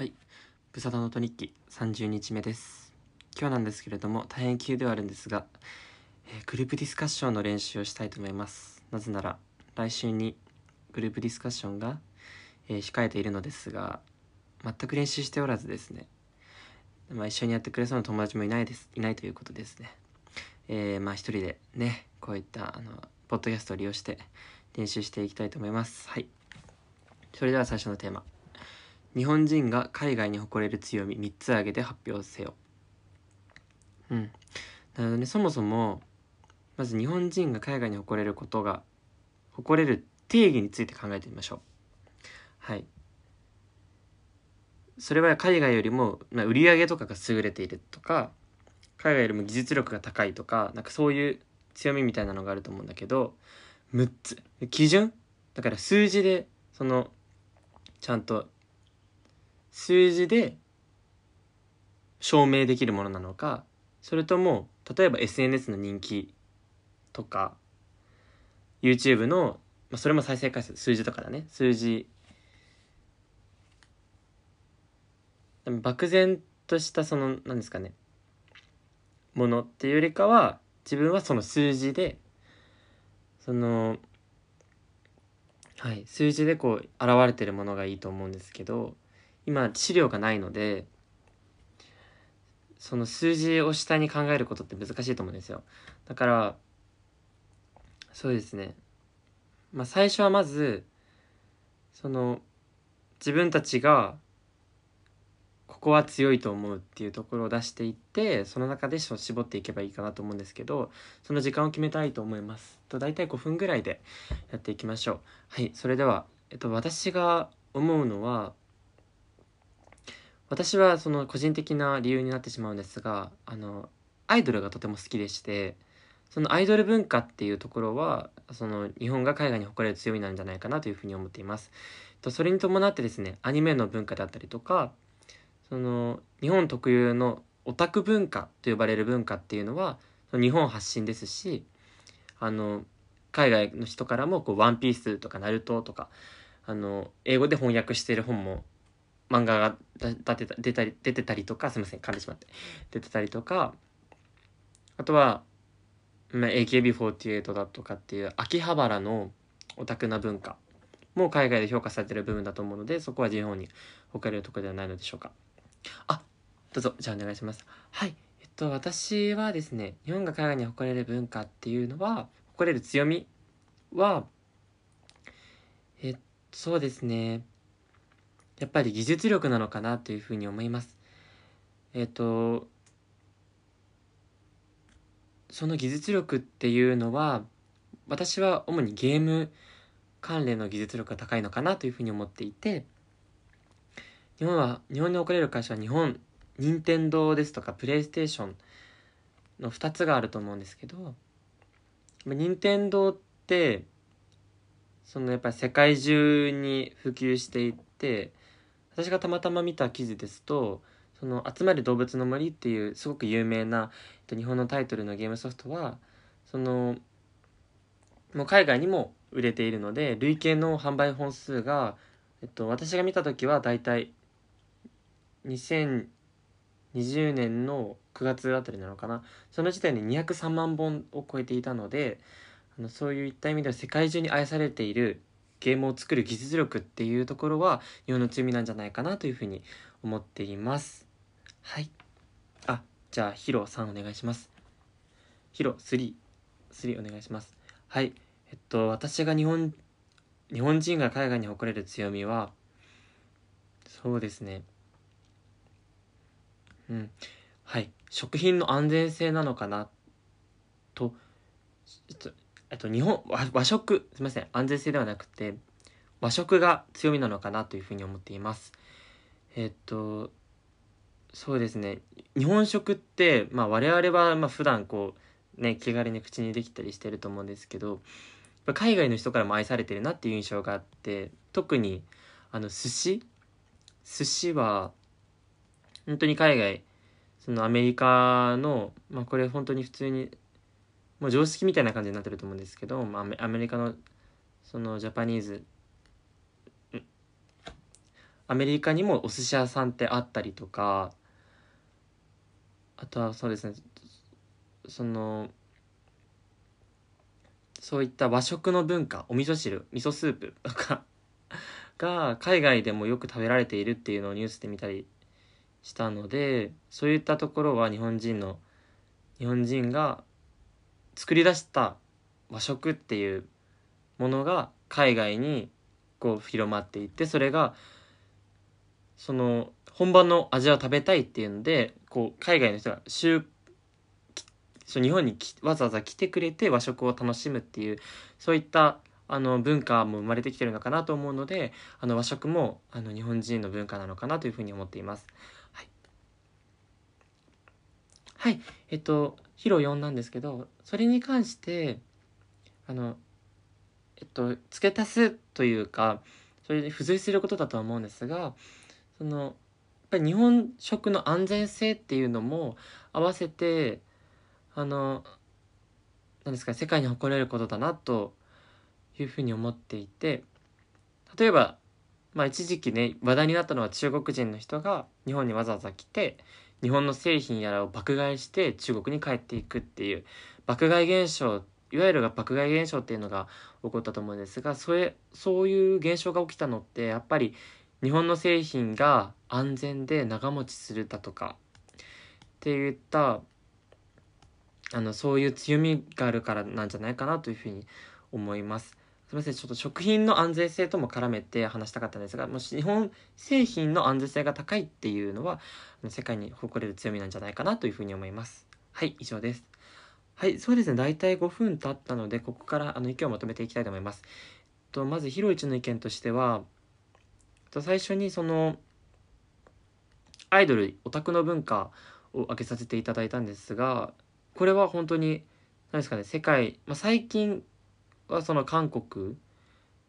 はい。ブサダノート日記30日目です。今日なんですけれども、大変急ではあるんですが、えーグループディスカッションの練習をしたいと思います。なぜなら、来週にグループディスカッションが、えー控えているのですが、全く練習しておらずですね、まあ、一緒にやってくれそうな友達もいないです、いないということですね。えーまあ一人でね、こういった、あの、ポッドキャストを利用して練習していきたいと思います。はい。それでは最初のテーマ。日本人が海外に誇れる強み3つ挙げて発表せよ。うん。なるほどね、そもそも、まず日本人が海外に誇れることが、誇れる定義について考えてみましょう。はい。それは海外よりも、まあ、売上とかが優れているとか、海外よりも技術力が高いとか、なんかそういう強みみたいなのがあると思うんだけど、6つ。基準？だから数字で、その、ちゃんと数字で証明できるものなのかそれとも例えば SNS の人気とか YouTube の、まあ、それも再生回数数字とかだね。数字。漠然としたその何ですかね。ものっていうよりかは自分はその数字でそのはい数字でこう現れてるものがいいと思うんですけど今資料がないのでその数字を下に考えることって難しいと思うんですよ。だからそうですね。まあ最初はまずその自分たちがここは強いと思うっていうところを出していってその中で絞っていけばいいかなと思うんですけどその時間を決めたいと思います。と大体5分ぐらいでやっていきましょう。はいそれでは、えっと、私が思うのは私はその個人的な理由になってしまうんですがあのアイドルがとても好きでしてそのアイドル文化っていうところはその日本が海外に誇れる強みなんじゃないかなというふうに思っています。とそれに伴ってですねアニメの文化であったりとかその日本特有のオタク文化と呼ばれる文化っていうのはその日本発信ですしあの海外の人からもこう「ワンピースとか「ナルトとかあの英語で翻訳している本も漫画が出てた出たり出てたりとかすみません噛んでしまって。出てたりとかあとは、まあ、AKB48 だとかっていう秋葉原のオタクな文化も海外で評価されてる部分だと思うのでそこは日本に誇れるとこではないのでしょうか。あどうぞじゃあお願いします。はいえっと私はですね日本が海外に誇れる文化っていうのは誇れる強みはえっとそうですね。やっぱり技術力なのかなというふうに思います。えっ、とその技術力っていうのは私は主にゲーム関連の技術力が高いのかなというふうに思っていて日本は日本に誇れる会社は日本任天堂ですとかプレイステーションの2つがあると思うんですけど任天堂ってそのやっぱり世界中に普及していって私がたまたま見た記事ですと「その集まる動物の森」っていうすごく有名な、日本のタイトルのゲームソフトはそのもう海外にも売れているので累計の販売本数が、えっと、私が見た時はだいたい2020年の9月あたりなのかな。その時点で203万本を超えていたのであのそういった意味では世界中に愛されているゲームを作る技術力っていうところは日本の強みなんじゃないかなというふうに思っています。はい。あじゃあヒロさんお願いします。ヒロ33お願いします。はい。えっと私が日本日本人が海外に誇れる強みはそうですね。うん。はい。食品の安全性なのかなとえっと、日本和和食すみません安全性ではなくて和食が強みなのかなというふうに思っています。えっとそうですね。日本食って、まあ、我々はまあ普段こうね気軽に口にできたりしてると思うんですけど海外の人からも愛されてるなっていう印象があって特にあの寿司？寿司は本当に海外そのアメリカの、まあ、これ本当に普通にもう常識みたいな感じになってると思うんですけど、まあアメ、リカのそのジャパニーズアメリカにもお寿司屋さんってあったりとかあとはそうですねそのそういった和食の文化お味噌汁味噌スープとか が海外でもよく食べられているっていうのをニュースで見たりしたのでそういったところは日本人の日本人が作り出した和食っていうものが海外にこう広まっていってそれがその本場の味を食べたいっていうのでこう海外の人が週日本にわざわざ来てくれて和食を楽しむっていうそういったあの文化も生まれてきてるのかなと思うのであの和食もあの日本人の文化なのかなというふうに思っています。はい、えっとヒロ4なんですけどそれに関してあのえっと付け足すというかそれで付随することだとは思うんですがそのやっぱり日本食の安全性っていうのも合わせてあの何ですか世界に誇れることだなというふうに思っていて例えば、まあ、一時期ね話題になったのは中国人の人が日本にわざわざ来て日本の製品やらを爆買いして中国に帰っていくっていう爆買い現象いわゆる爆買い現象っていうのが起こったと思うんですがそれそういう現象が起きたのってやっぱり日本の製品が安全で長持ちするだとかっていったあのそういう強みがあるからなんじゃないかなというふうに思います。すみませんちょっと食品の安全性とも絡めて話したかったんですがもし日本製品の安全性が高いっていうのは世界に誇れる強みなんじゃないかなというふうに思います。はい以上です。はいそうですね大体5分経ったのでここからあの意見をまとめていきたいと思います。とまずひろいちの意見としてはと最初にそのアイドルオタクの文化を挙げさせていただいたんですがこれは本当に何ですかね世界、まあ、最近はその韓国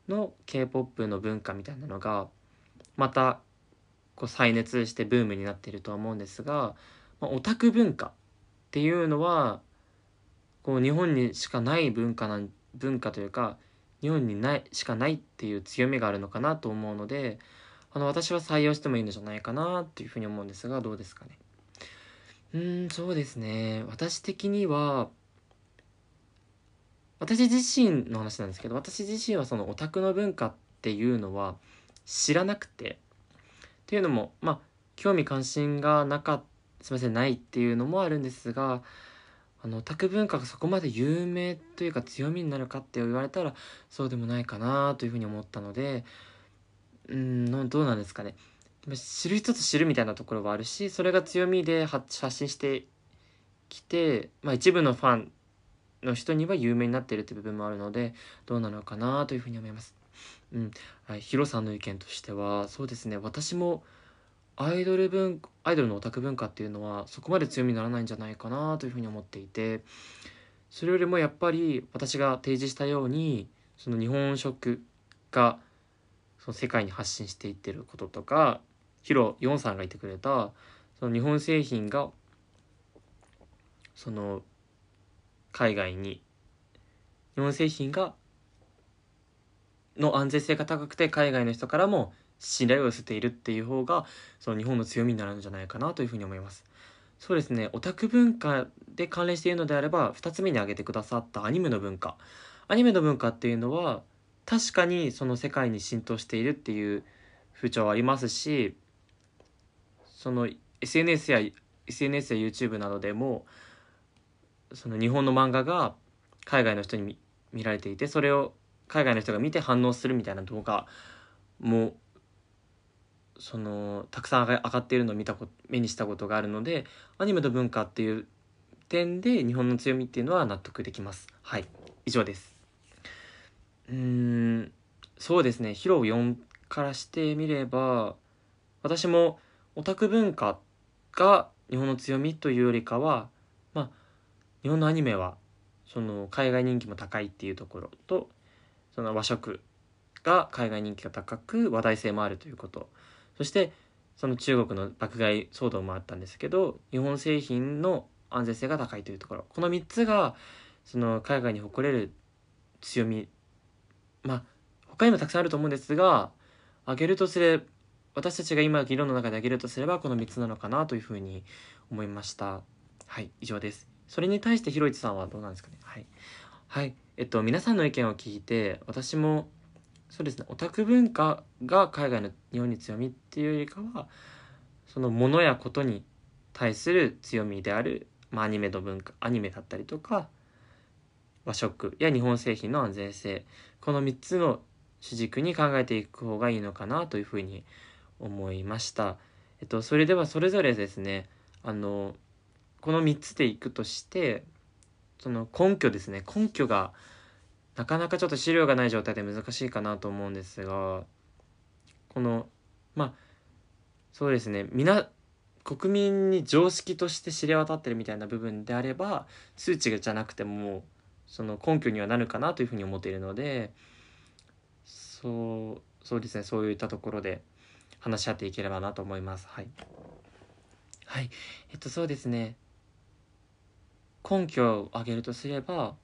の K-POP の文化みたいなのがまたこう再熱してブームになっているとは思うんですが、まあ、オタク文化っていうのはこう日本にしかない文化な文化というか日本にないしかないっていう強みがあるのかなと思うのであの私は採用してもいいのじゃないかなっていうふうに思うんですがどうですかね。うんそうですね。私的には私自身の話なんですけど私自身はそのオタクの文化っていうのは知らなくて。っていうのもまあ興味関心がなかすみませんないっていうのもあるんですがあのオタク文化がそこまで有名というか強みになるかって言われたらそうでもないかなというふうに思ったのでうんどうなんですかね。知る人ぞ知るみたいなところはあるしそれが強みで発信してきて、まあ、一部のファンの人には有名になっているという部分もあるのでどうなのかなというふうに思います。うん、はい、ヒロさんの意見としてはそうですね。私もアイドル文アイドルのオタク文化っていうのはそこまで強みにならないんじゃないかなというふうに思っていてそれよりもやっぱり私が提示したようにその日本食がその世界に発信していってることとかヒロヨンさんが言ってくれたその日本製品がその海外に日本製品がの安全性が高くて海外の人からも信頼を寄せているっていう方がその日本の強みになるんじゃないかなというふうに思います。そうですねオタク文化で関連しているのであれば2つ目に挙げてくださったアニメの文化アニメの文化っていうのは確かにその世界に浸透しているっていう風潮はありますしその SNS や SNS や YouTube などでもその日本の漫画が海外の人に見られていてそれを海外の人が見て反応するみたいな動画もそのたくさん上がっているのを見たこ目にしたことがあるのでアニメの文化っていう点で日本の強みっていうのは納得できます。はい。以上です。うん。そうですね。ヒロ4からしてみれば私もオタク文化が日本の強みというよりかは日本のアニメはその海外人気も高いっていうところとその和食が海外人気が高く話題性もあるということ。そしてその中国の爆買い騒動もあったんですけど日本製品の安全性が高いというところ。この3つがその海外に誇れる強み。まあ他にもたくさんあると思うんですが挙げるとすれば私たちが今議論の中で挙げるとすればこの3つなのかなというふうに思いました。はい以上です。それに対してひろいちさんはどうなんですかね？はい。はい。えっと皆さんの意見を聞いて私もそうですねオタク文化が海外の日本に強みっていうよりかはそのものやことに対する強みである、まあ、アニメの文化アニメだったりとか和食や日本製品の安全性この3つの主軸に考えていく方がいいのかなというふうに思いました。えっと、それではそれぞれですねあのこの3つでいくとしてその根拠ですね。根拠がなかなかちょっと資料がない状態で難しいかなと思うんですがこのまあそうですね。皆国民に常識として知れ渡ってるみたいな部分であれば数値じゃなくてもその根拠にはなるかなというふうに思っているのでそうそうですね。そういったところで話し合っていければなと思います。はい。はい。えっとそうですね。根拠を挙げるとすれば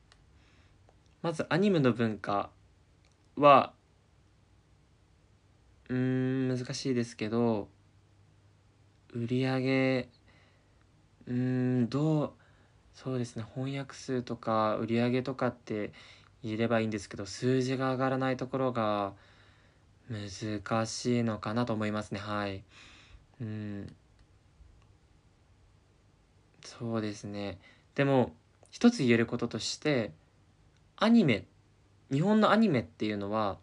まずアニメの文化はうん難しいですけど売り上げうんどうそうですね翻訳数とか売り上げとかって言えればいいんですけど数字が上がらないところが難しいのかなと思いますね。はい。うん。そうですね。でも一つ言えることとしてアニメ日本のアニメっていうのは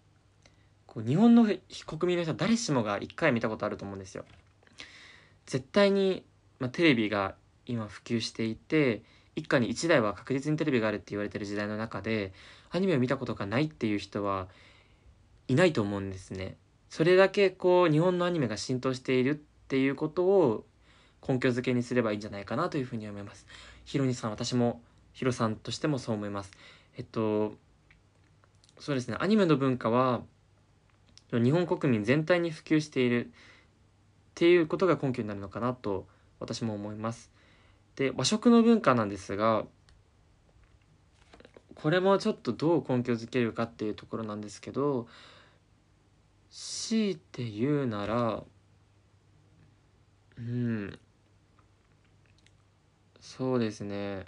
こう日本の国民の人誰しもが一回見たことあると思うんですよ絶対に、まあ、テレビが今普及していて一家に一台は確実にテレビがあるって言われてる時代の中でアニメを見たことがないっていう人はいないと思うんですね。それだけこう日本のアニメが浸透しているっていうことを根拠づけにすればいいんじゃないかなというふうに思います。ヒロニさん私もヒロさんとしてもそう思います。えっとそうですねアニメの文化は日本国民全体に普及しているっていうことが根拠になるのかなと私も思います。で和食の文化なんですがこれもちょっとどう根拠づけるかっていうところなんですけど強いて言うならうんそうですね。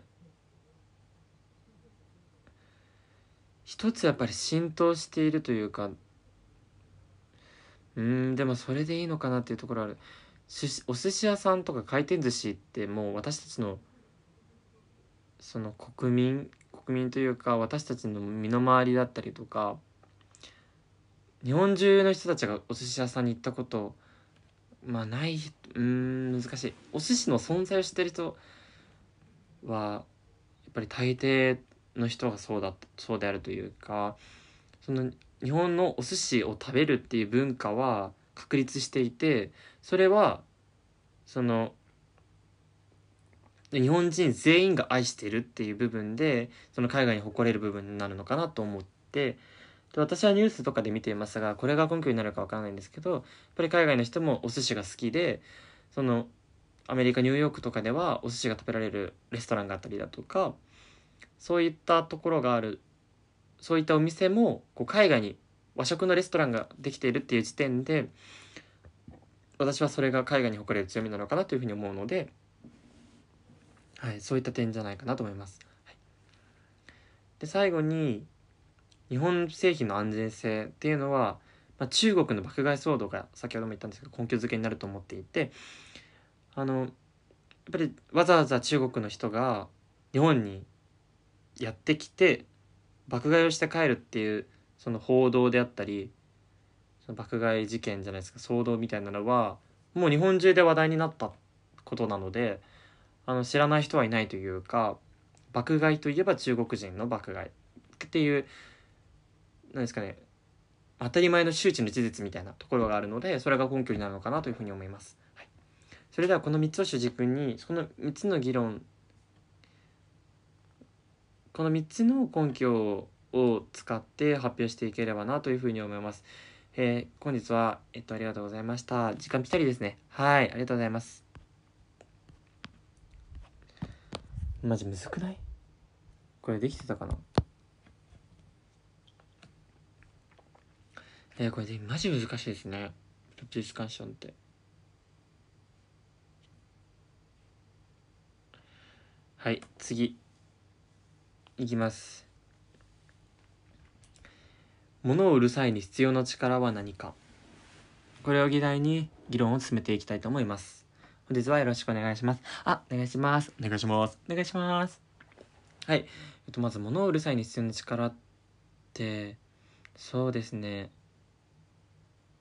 一つやっぱり浸透しているというかうんでもそれでいいのかなっていうところある。お寿司屋さんとか回転寿司ってもう私たちのその国民国民というか私たちの身の回りだったりとか日本中の人たちがお寿司屋さんに行ったことまあないうん難しい。お寿司の存在を知ってる人はやっぱり大抵の人がそうだそうであるというかその日本のお寿司を食べるっていう文化は確立していてそれはその日本人全員が愛してるっていう部分でその海外に誇れる部分になるのかなと思って私はニュースとかで見ていますがこれが根拠になるか分からないんですけどやっぱり海外の人もお寿司が好きでそのアメリカニューヨークとかではお寿司が食べられるレストランがあったりだとかそういったところがあるそういったお店もこう海外に和食のレストランができているっていう時点で私はそれが海外に誇れる強みなのかなというふうに思うので、はい、そういった点じゃないかなと思います。はい、で最後に日本製品の安全性っていうのは、まあ、中国の爆買い騒動が先ほども言ったんですけど根拠づけになると思っていてあのやっぱりわざわざ中国の人が日本にやってきて爆買いをして帰るっていうその報道であったりその爆買い事件じゃないですか騒動みたいなのはもう日本中で話題になったことなのであの知らない人はいないというか爆買いといえば中国人の爆買いっていう何ですかね当たり前の周知の事実みたいなところがあるのでそれが根拠になるのかなというふうに思います。それではこの3つを主軸にその3つの議論この3つの根拠を使って発表していければなというふうに思います。えー、本日は、えっと、ありがとうございました。時間ぴったりですね。はい、ありがとうございます。マジむずくない？これできてたかな？えー、これでマジ難しいですね。プロディスカッションってはい次。いきます。物を売る際に必要な力は何か？これを議題に議論を進めていきたいと思います。本日はよろしくお願いします。あお願いします。お願いします。お願いします。はい。えっとまず物を売る際に必要な力ってそうですね。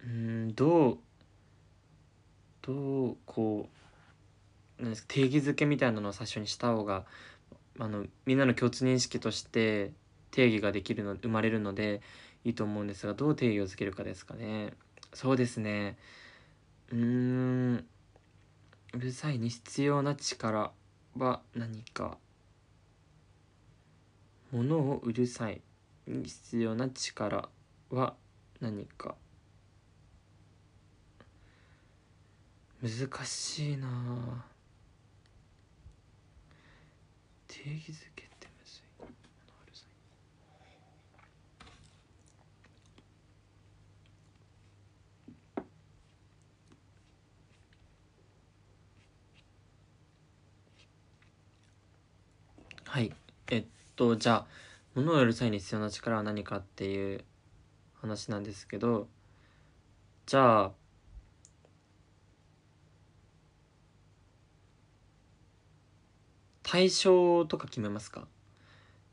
うんどうどうこうなんですか定義づけみたいなのを最初にした方があのみんなの共通認識として定義ができるの生まれるのでいいと思うんですがどう定義をつけるかですかね。そうですね。うーん。うるさいに必要な力は何か。物をうるさいに必要な力は何か。難しいな定義づけってむずい物うるさいはい。えっとじゃあ物を売る際に必要な力は何かっていう話なんですけどじゃあ対象とか決めますか？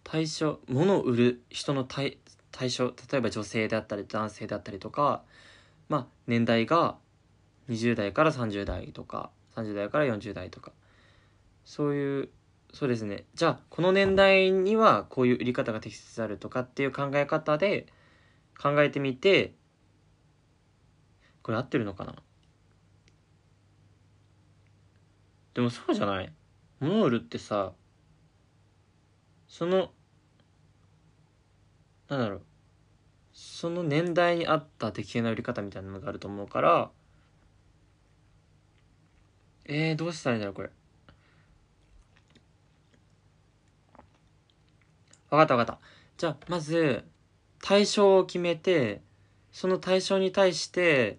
対象物を売る人の対対象例えば女性であったり男性であったりとかまあ年代が20代から30代とか30代から40代とか。そういうそうですね。じゃあこの年代にはこういう売り方が適切であるとかっていう考え方で考えてみてこれ合ってるのかな？でもそうじゃない？物を売るってさそのなんだろう。その年代に合った適正な売り方みたいなのがあると思うからえー、どうしたらいいんだろうこれ。わかったわかった。じゃあまず対象を決めてその対象に対して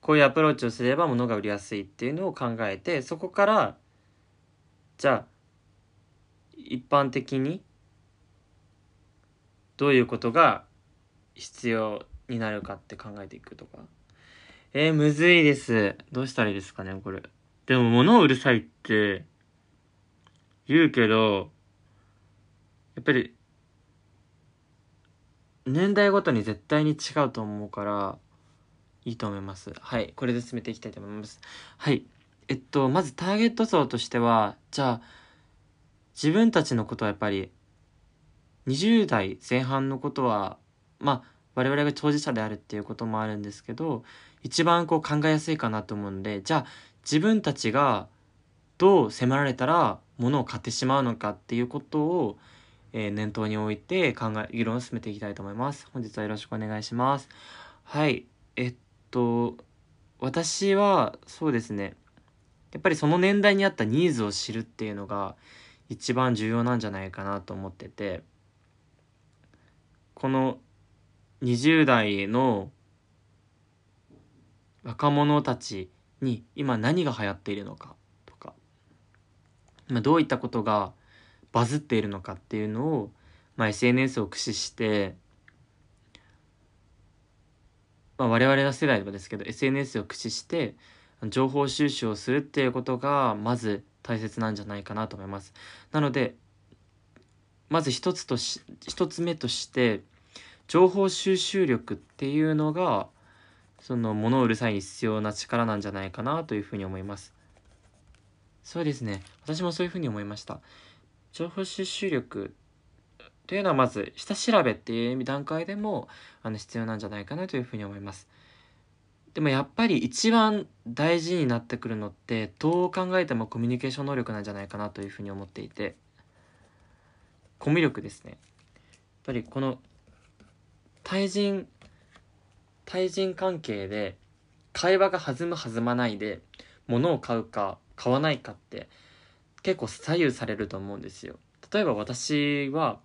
こういうアプローチをすれば物が売りやすいっていうのを考えてそこからじゃあ一般的にどういうことが必要になるかって考えていくとか。えー、むずいです。どうしたらいいですかねこれ。でも物を売る際って言うけどやっぱり年代ごとに絶対に違うと思うからいいと思います。はいこれで進めていきたいと思います。はい。えっとまずターゲット層としてはじゃあ自分たちのことはやっぱり20代前半のことはまあ我々が当事者であるっていうこともあるんですけど一番こう考えやすいかなと思うんでじゃあ自分たちがどう迫られたら物を買ってしまうのかっていうことをえー、念頭に置いて考え、議論を進めていきたいと思います。本日はよろしくお願いします。はい。えっと、私は、そうですね。やっぱりその年代に合ったニーズを知るっていうのが一番重要なんじゃないかなと思ってて、この20代の若者たちに今何が流行っているのかとか、今どういったことがバズっているのかっていうのを、まあ、SNS を駆使して、まあ、我々の世代はですけど SNS を駆使して情報収集をするっていうことがまず大切なんじゃないかなと思います。なのでまず一つとし一つ目として情報収集力っていうのがその物を売る際に必要な力なんじゃないかなというふうに思います。そうですね。私もそういうふうに思いました。情報収集力というのはまず下調べっていう段階でもあの必要なんじゃないかなというふうに思います。でもやっぱり一番大事になってくるのってどう考えてもコミュニケーション能力なんじゃないかなというふうに思っていてコミュ力ですね。やっぱりこの対人対人関係で会話が弾む弾まないで物を買うか買わないかって結構左右されると思うんですよ例えば私は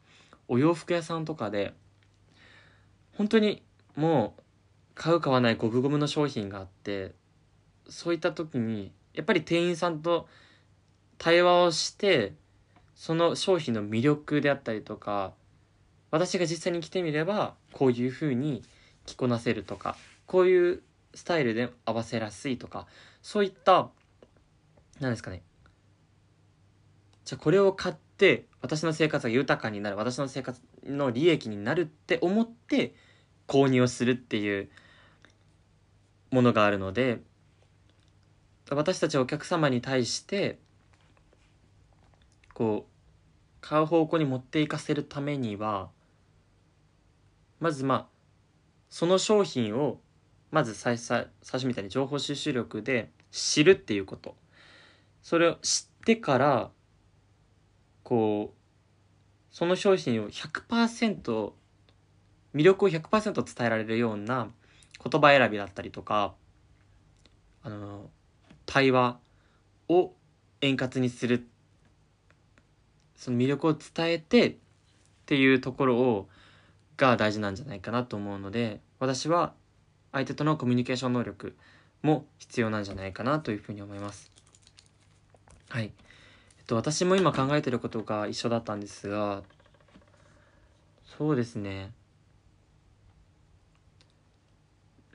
お洋服屋さんとかで本当にもう買う買わない五分五分の商品があってそういった時にやっぱり店員さんと対話をしてその商品の魅力であったりとか私が実際に着てみればこういう風に着こなせるとかこういうスタイルで合わせやすいとかそういった何ですかね。じゃあこれを買って私の生活が豊かになる私の生活の利益になるって思って購入をするっていうものがあるので私たちお客様に対してこう買う方向に持っていかせるためにはまずまあその商品をまず最最最初みたいに情報収集力で知るっていうこと。それを知ってからこうその商品を100%魅力を100%伝えられるような言葉選びだったりとかあの対話を円滑にするその魅力を伝えてっていうところをが大事なんじゃないかなと思うので私は相手とのコミュニケーション能力も必要なんじゃないかなというふうに思います。はい。えっと、私も今考えてることが一緒だったんですが、そうですね。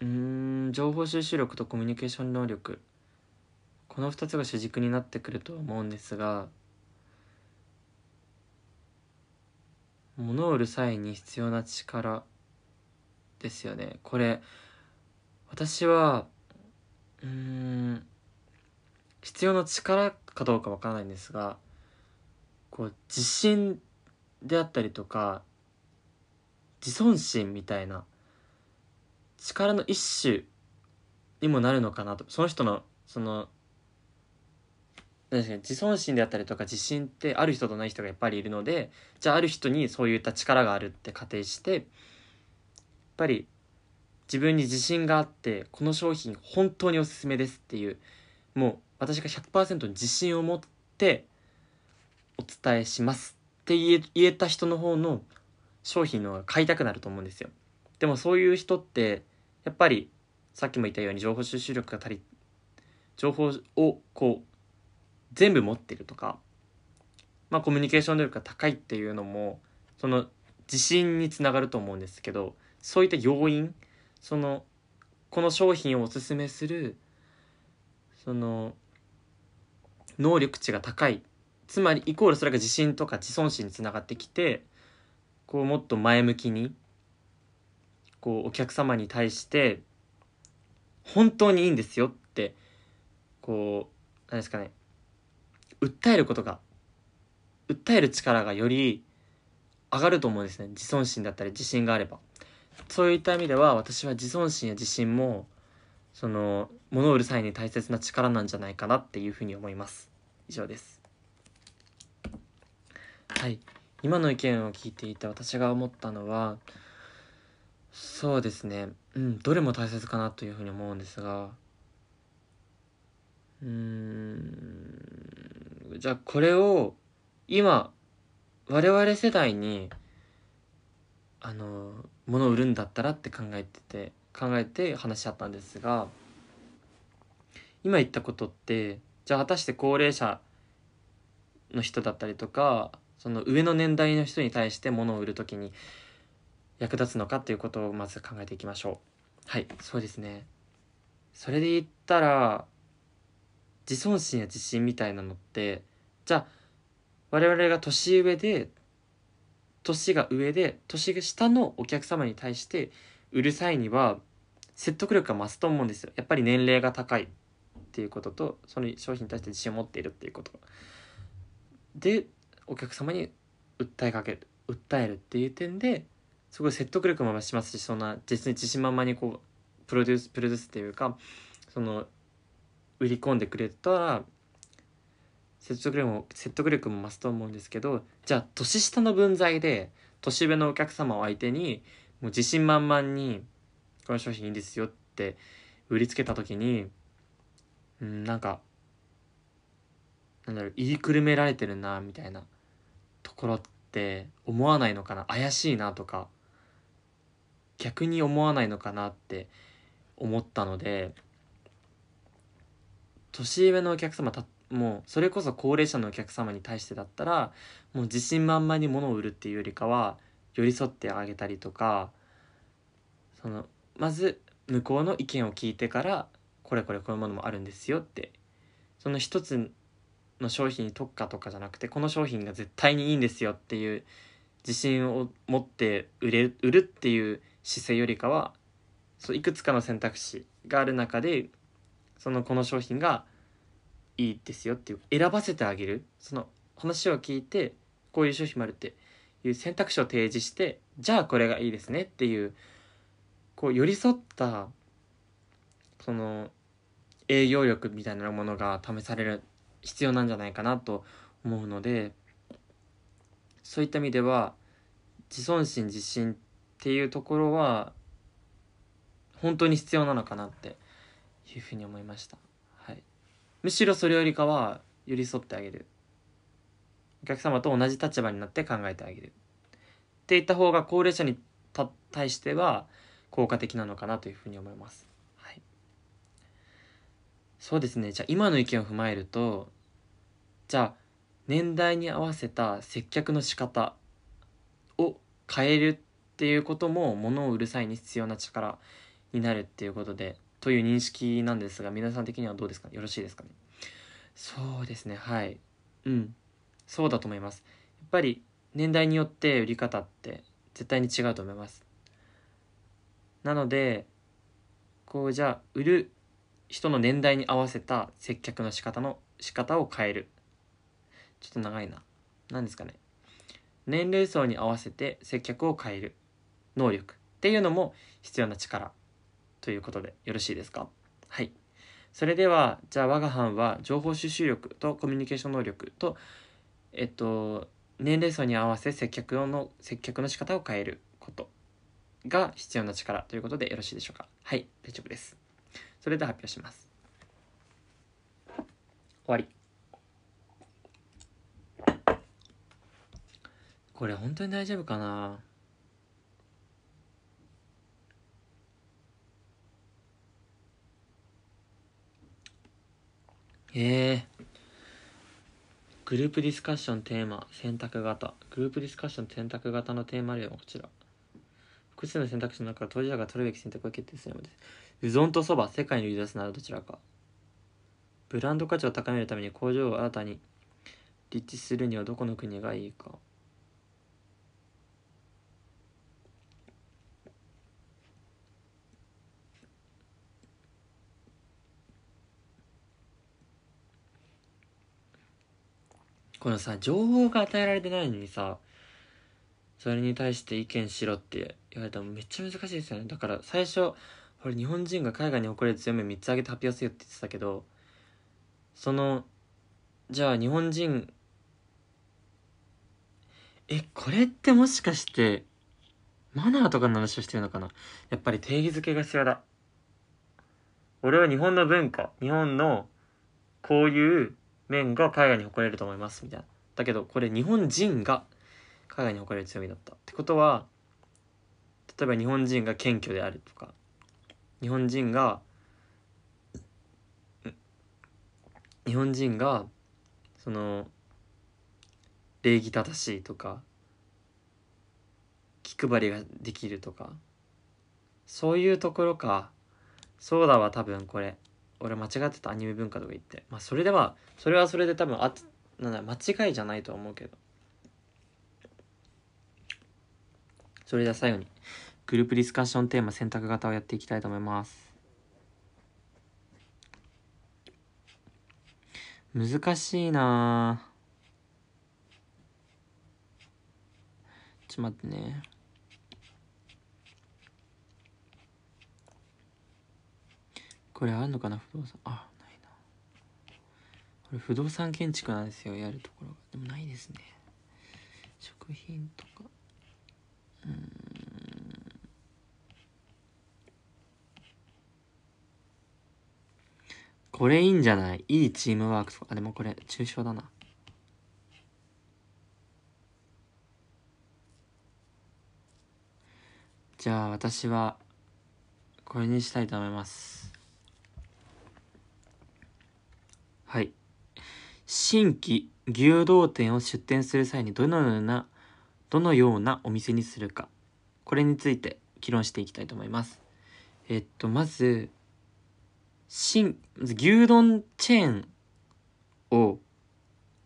うん、情報収集力とコミュニケーション能力。この2つが主軸になってくるとは思うんですが、物を売る際に必要な力ですよね。これ、私は、うん、必要な力かどうかわからないんですが、こう、自信であったりとか、自尊心みたいな力の一種にもなるのかなと。その人の、その、確か自尊心であったりとか自信ってある人とない人がやっぱりいるのでじゃあある人にそういった力があるって仮定してやっぱり自分に自信があってこの商品本当におすすめですっていうもう私が100%自信を持ってお伝えしますって言えた人の方の商品の方が買いたくなると思うんですよでもそういう人ってやっぱりさっきも言ったように情報収集力が足り情報をこう全部持ってるとか、まあ、コミュニケーション能力が高いっていうのもその自信につながると思うんですけどそういった要因そのこの商品をおすすめするその能力値が高いつまりイコールそれが自信とか自尊心につながってきてこうもっと前向きにこうお客様に対して本当にいいんですよってこう何ですかね訴えることが訴える力がより上がると思うんですね。自尊心だったり自信があれば。そういった意味では私は自尊心や自信もその物を売る際に大切な力なんじゃないかなっていうふうに思います。以上です。はい。今の意見を聞いていて私が思ったのはそうですね。うんどれも大切かなというふうに思うんですが。うん。じゃあこれを今我々世代にあの物を売るんだったらって考えてて考えて話し合ったんですが。今言ったことってじゃあ果たして高齢者の人だったりとかその上の年代の人に対して物を売る時に役立つのかっていうことをまず考えていきましょう。はいそうですね。それで言ったら自尊心や自信みたいなのってじゃあ我々が年上で年が上で年が下のお客様に対して売る際には説得力が増すと思うんですよ。やっぱり年齢が高いっていうこととその商品に対して自信を持っているっていうこと。でお客様に訴えかける訴えるっていう点ですごい説得力も増しますしそんな実に自信満々にこうプロデュースプロデュースっていうかその売り込んでくれたら説得力も説得力も増すと思うんですけどじゃあ年下の分際で年上のお客様を相手にもう自信満々にこの商品いいですよって売りつけた時にうんなんかなんだろう言いくるめられてるなみたいなところって思わないのかな怪しいなとか。逆に思わないのかなって思ったので年上のお客様たもうそれこそ高齢者のお客様に対してだったらもう自信満々に物を売るっていうよりかは寄り添ってあげたりとかそのまず向こうの意見を聞いてからこれこれこういうものもあるんですよってその一つの商品に特化とかじゃなくてこの商品が絶対にいいんですよっていう自信を持って売れ売るっていう姿勢よりかはそういくつかの選択肢がある中でそのこの商品がいいですよっていう選ばせてあげる。その話を聞いてこういう商品もあるっていう選択肢を提示してじゃあこれがいいですねっていうこう寄り添ったその営業力みたいなものが試される必要なんじゃないかなと思うのでそういった意味では自尊心自信っていうところは本当に必要なのかなっていうふうに思いました、はい、むしろそれよりかは寄り添ってあげる。お客様と同じ立場になって考えてあげる。っていった方が高齢者に対しては効果的なのかなというふうに思います。はい、そうですね。じゃあ今の意見を踏まえるとじゃあ年代に合わせた接客の仕方を変えるっていうことも物を売る際に必要な力になるっていうことでという認識なんですが皆さん的にはどうですか？よろしいですかね？そうですねはい。うん。そうだと思います。やっぱり年代によって売り方って絶対に違うと思います。なのでこうじゃあ売る人の年代に合わせた接客の仕方の仕方を変える。ちょっと長いな。何ですかね。年齢層に合わせて接客を変える。能力っていうのも必要な力ということでよろしいですか？はい。それではじゃあ我が班は情報収集力とコミュニケーション能力とえっと年齢層に合わせ接客の接客の仕方を変えることが必要な力ということでよろしいでしょうか？はい大丈夫です。それでは発表します。終わり。これ本当に大丈夫かな？ええー、グループディスカッションテーマ選択型。グループディスカッション選択型のテーマ例はこちら。複数の選択肢の中から当事者が取るべき選択を決定するのです。うどんとそば世界に売り出すならどちらか。ブランド価値を高めるために工場を新たに立地するにはどこの国がいいか。このさ情報が与えられてないのにさそれに対して意見しろって言われたらめっちゃ難しいですよね。だから最初これ日本人が海外に誇れる強み3つ挙げて発表せよって言ってたけどそのじゃあ日本人えこれってもしかしてマナーとかの話をしてるのかな？やっぱり定義づけが必要だ。俺は日本の文化日本のこういう面が海外に誇れると思います。みたいな。だけどこれ日本人が海外に誇れる強みだったってことは例えば日本人が謙虚であるとか日本人が日本人がその礼儀正しいとか気配りができるとかそういうところか。そうだわ多分これ。俺間違ってたアニメ文化とか言って。まあそれではそれはそれで多分あなんだ間違いじゃないとは思うけど。それでは最後にグループディスカッションテーマ選択型をやっていきたいと思います。難しいなちょっと待ってね。これあるのかな不動産。あないな。これ不動産建築なんですよやるところが。でもないですね。食品とか。うん。これいいんじゃない？いいチームワークとか。あでもこれ抽象だな。じゃあ私はこれにしたいと思います。はい。新規牛丼店を出店する際にどのようなどのようなお店にするかこれについて議論していきたいと思います。えっとまず新牛丼チェーンを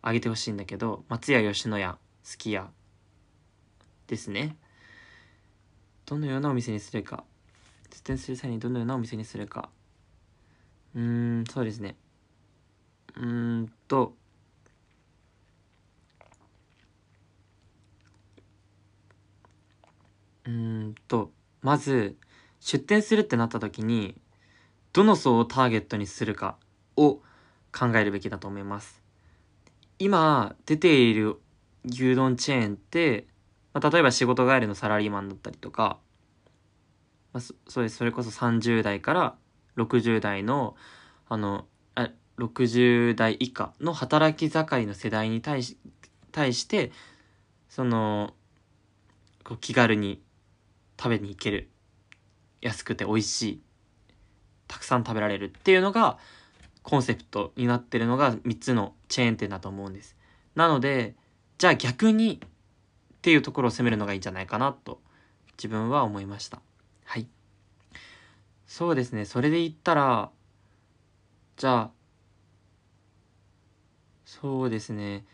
挙げてほしいんだけど松屋吉野家すき家ですね。どのようなお店にするか出店する際にどのようなお店にするか。うーんそうですね。うんとうんとまず出店するってなった時にどの層をターゲットにするかを考えるべきだと思います。今出ている牛丼チェーンって、まあ、例えば仕事帰りのサラリーマンだったりとか、まあ、そそれそれこそ30代から60代のあの60代以下の働き盛りの世代に対し対してそのこう気軽に食べに行ける安くて美味しいたくさん食べられるっていうのがコンセプトになってるのが3つのチェーン店だと思うんです。なので、じゃあ逆にっていうところを攻めるのがいいんじゃないかなと自分は思いました。はい。そうですね。それで言ったら、じゃあ、そうですね。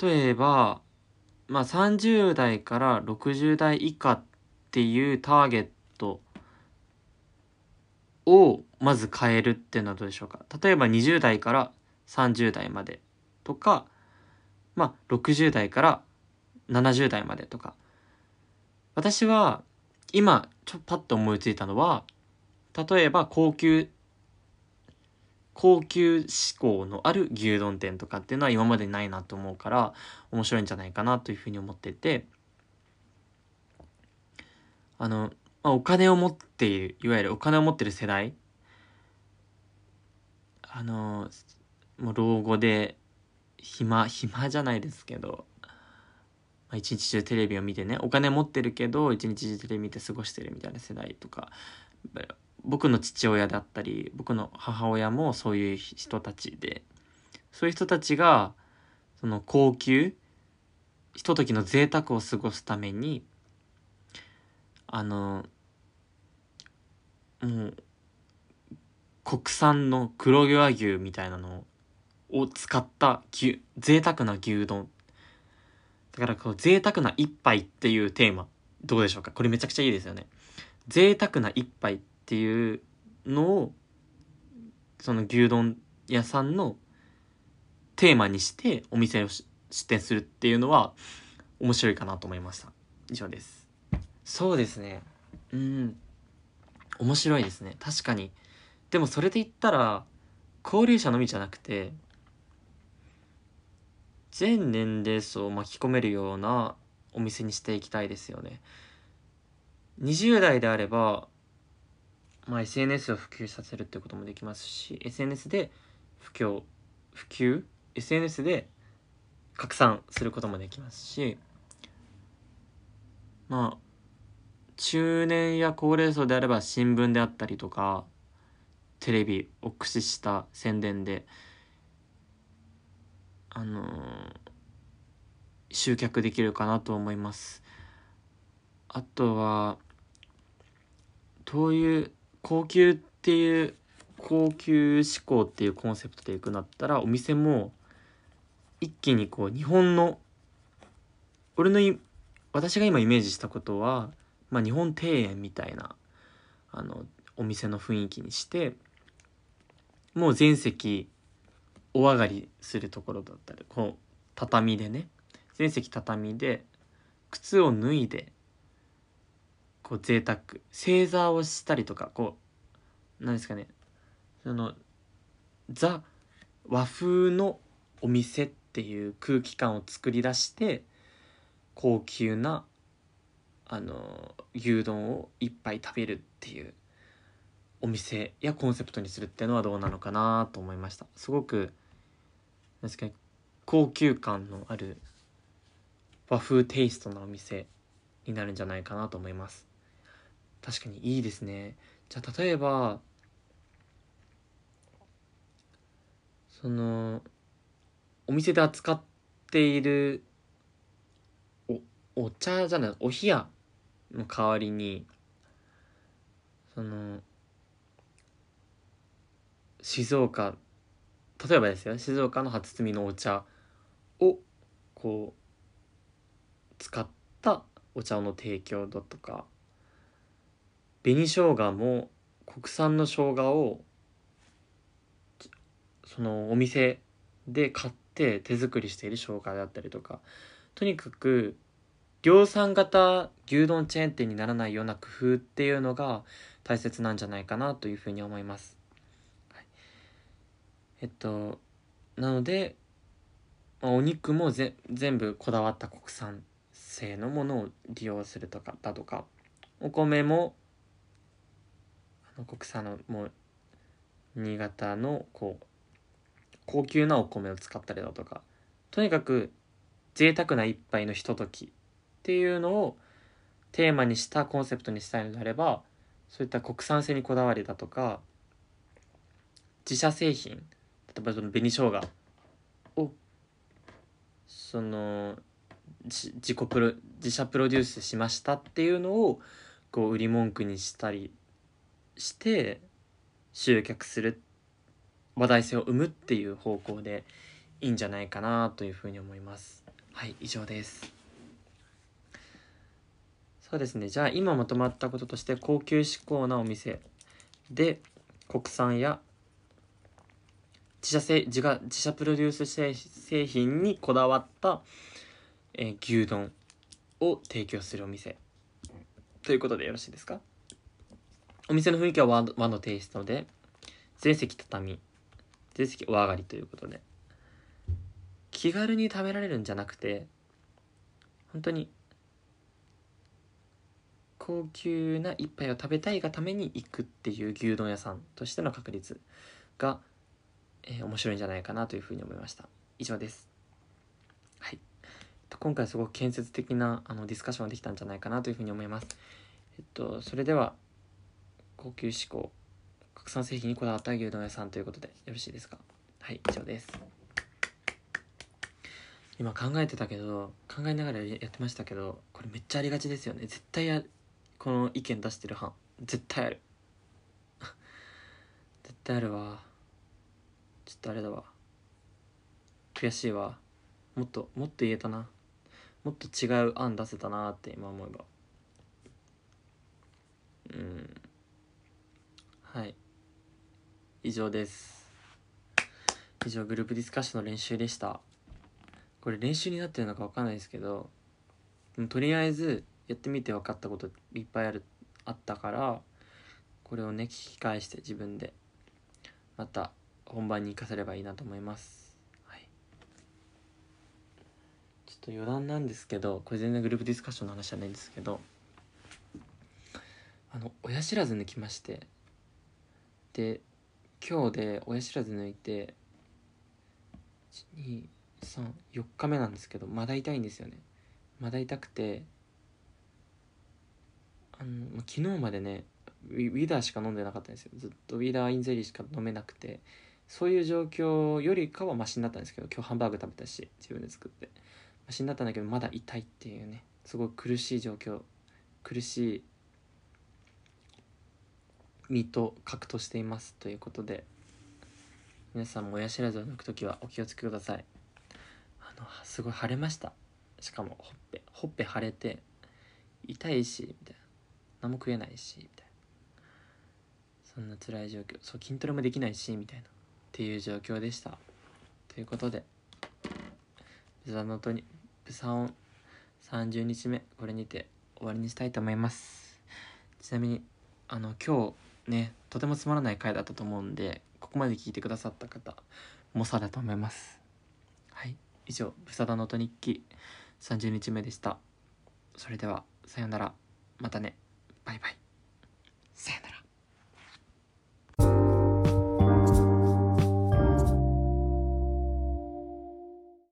例えば、まあ30代から60代以下っていうターゲットをまず変えるっていうのはどうでしょうか例えば20代から30代までとかまあ60代から70代までとか私は今ちょっとパッと思いついたのは例えば高級高級志向のある牛丼店とかっていうのは今までないなと思うから面白いんじゃないかなというふうに思ってて。あのまあ、お金を持っているいわゆるお金を持ってる世代。あのもう老後で暇暇じゃないですけど、まあ、一日中テレビを見てねお金持ってるけど一日中テレビ見て過ごしてるみたいな世代とか僕の父親だったり僕の母親もそういう人たちでそういう人たちがその高級ひとときの贅沢を過ごすためにあのもう国産の黒毛和牛みたいなのを使った牛贅沢な牛丼。だからこう贅沢な一杯っていうテーマ。どうでしょうか？これめちゃくちゃいいですよね。贅沢な一杯。っていうのをその牛丼屋さんのテーマにしてお店を出店するっていうのは面白いかなと思いました。以上です。そうですね。うん。面白いですね。確かに。でもそれで言ったら高齢者のみじゃなくて全年齢層を巻き込めるようなお店にしていきたいですよね。20代であれば、まあ、SNS を普及させるってこともできますし SNS で布教普及？SNS で拡散することもできますしまあ中年や高齢層であれば新聞であったりとかテレビを駆使した宣伝であのー、集客できるかなと思います。あとはどういう高級っていう高級志向っていうコンセプトでいくなったらお店も一気にこう日本の俺のい私が今イメージしたことはまあ、日本庭園みたいなあのお店の雰囲気にしてもう全席お上がりするところだったりこう畳でね全席畳で靴を脱いでこう贅沢正座をしたりとかこうなんですかね。そのザ和風のお店っていう空気感を作り出して高級なあの牛丼を一杯食べるっていうお店やコンセプトにするっていうのはどうなのかなと思いました。すごく確かに高級感のある和風テイストなお店になるんじゃないかなと思います。確かにいいですね。じゃあ例えばそのお店で扱っているおお茶じゃないお冷やの代わりにその静岡例えばですよ静岡の初摘みのお茶をこう使ったお茶の提供だとか紅生姜も国産の生姜をそのお店で買って手作りしている生姜だったりとかとにかく量産型牛丼チェーン店にならないような工夫っていうのが大切なんじゃないかなというふうに思います。はい、えっとなので、まあ、お肉もぜ全部こだわった国産製のものを利用するとかだとかお米もの国産のもう新潟のこう高級なお米を使ったりだとかとにかく贅沢な一杯のひとときっていうのをテーマにしたコンセプトにしたいのであればそういった国産性にこだわりだとか自社製品例えばその紅生姜をその自己プロ自社プロデュースしましたっていうのをこう売り文句にしたりして集客する話題性を生むっていう方向でいいんじゃないかなというふうに思います。はい以上です。そうですね。じゃあ今まとまったこととして高級志向なお店で国産や自社製自が自社プロデュース製品にこだわった、えー、牛丼を提供するお店ということでよろしいですか？お店の雰囲気は和和のテイストで全席畳全席お上がりということで。気軽に食べられるんじゃなくて本当に高級な一杯を食べたいがために行くっていう牛丼屋さんとしての確率が、えー、面白いんじゃないかなというふうに思いました。以上です。はい。今回すごく建設的なあのディスカッションができたんじゃないかなというふうに思います。えっとそれでは高級志向国産製品にこだわった牛丼屋さんということでよろしいですか？はい以上です。今考えてたけど考えながらやってましたけどこれめっちゃありがちですよね。絶対やこの意見出してる班。絶対ある。絶対あるわ。ちょっとあれだわ。悔しいわ。もっともっと言えたな。もっと違う案出せたなって今思えば。うん。はい。以上です。以上グループディスカッションの練習でした。これ練習になってるのか分かんないですけどとりあえずやってみて分かったこといっぱいあるあったからこれをね聞き返して自分でまた本番に生かせればいいなと思います、はい、ちょっと余談なんですけどこれ全然グループディスカッションの話じゃないんですけどあの親知らず抜きましてで今日で親知らず抜いて1234日目なんですけどまだ痛いんですよね。まだ痛くてあの昨日までねウィダーしか飲んでなかったんですよ。ずっとウィダーインゼリーしか飲めなくてそういう状況よりかはマシになったんですけど今日ハンバーグ食べたし自分で作って。マシになったんだけどまだ痛いっていうねすごい苦しい状況苦しい身と格としていますということで皆さんも親知らずを抜く時はお気をつけください。あのすごい腫れました。しかもほっぺほっぺ腫れて痛いしみたいな。何も食えないしみたいな。そんな辛い状況。そう筋トレもできないしみたいな。っていう状況でした。ということでブザの音にブサオン30日目これにて終わりにしたいと思います。ちなみにあの今日ねとてもつまらない回だったと思うんでここまで聞いてくださった方猛者だと思います。はい以上ブサダの音日記30日目でした。それではさようなら。またね。バイバイ。さよなら。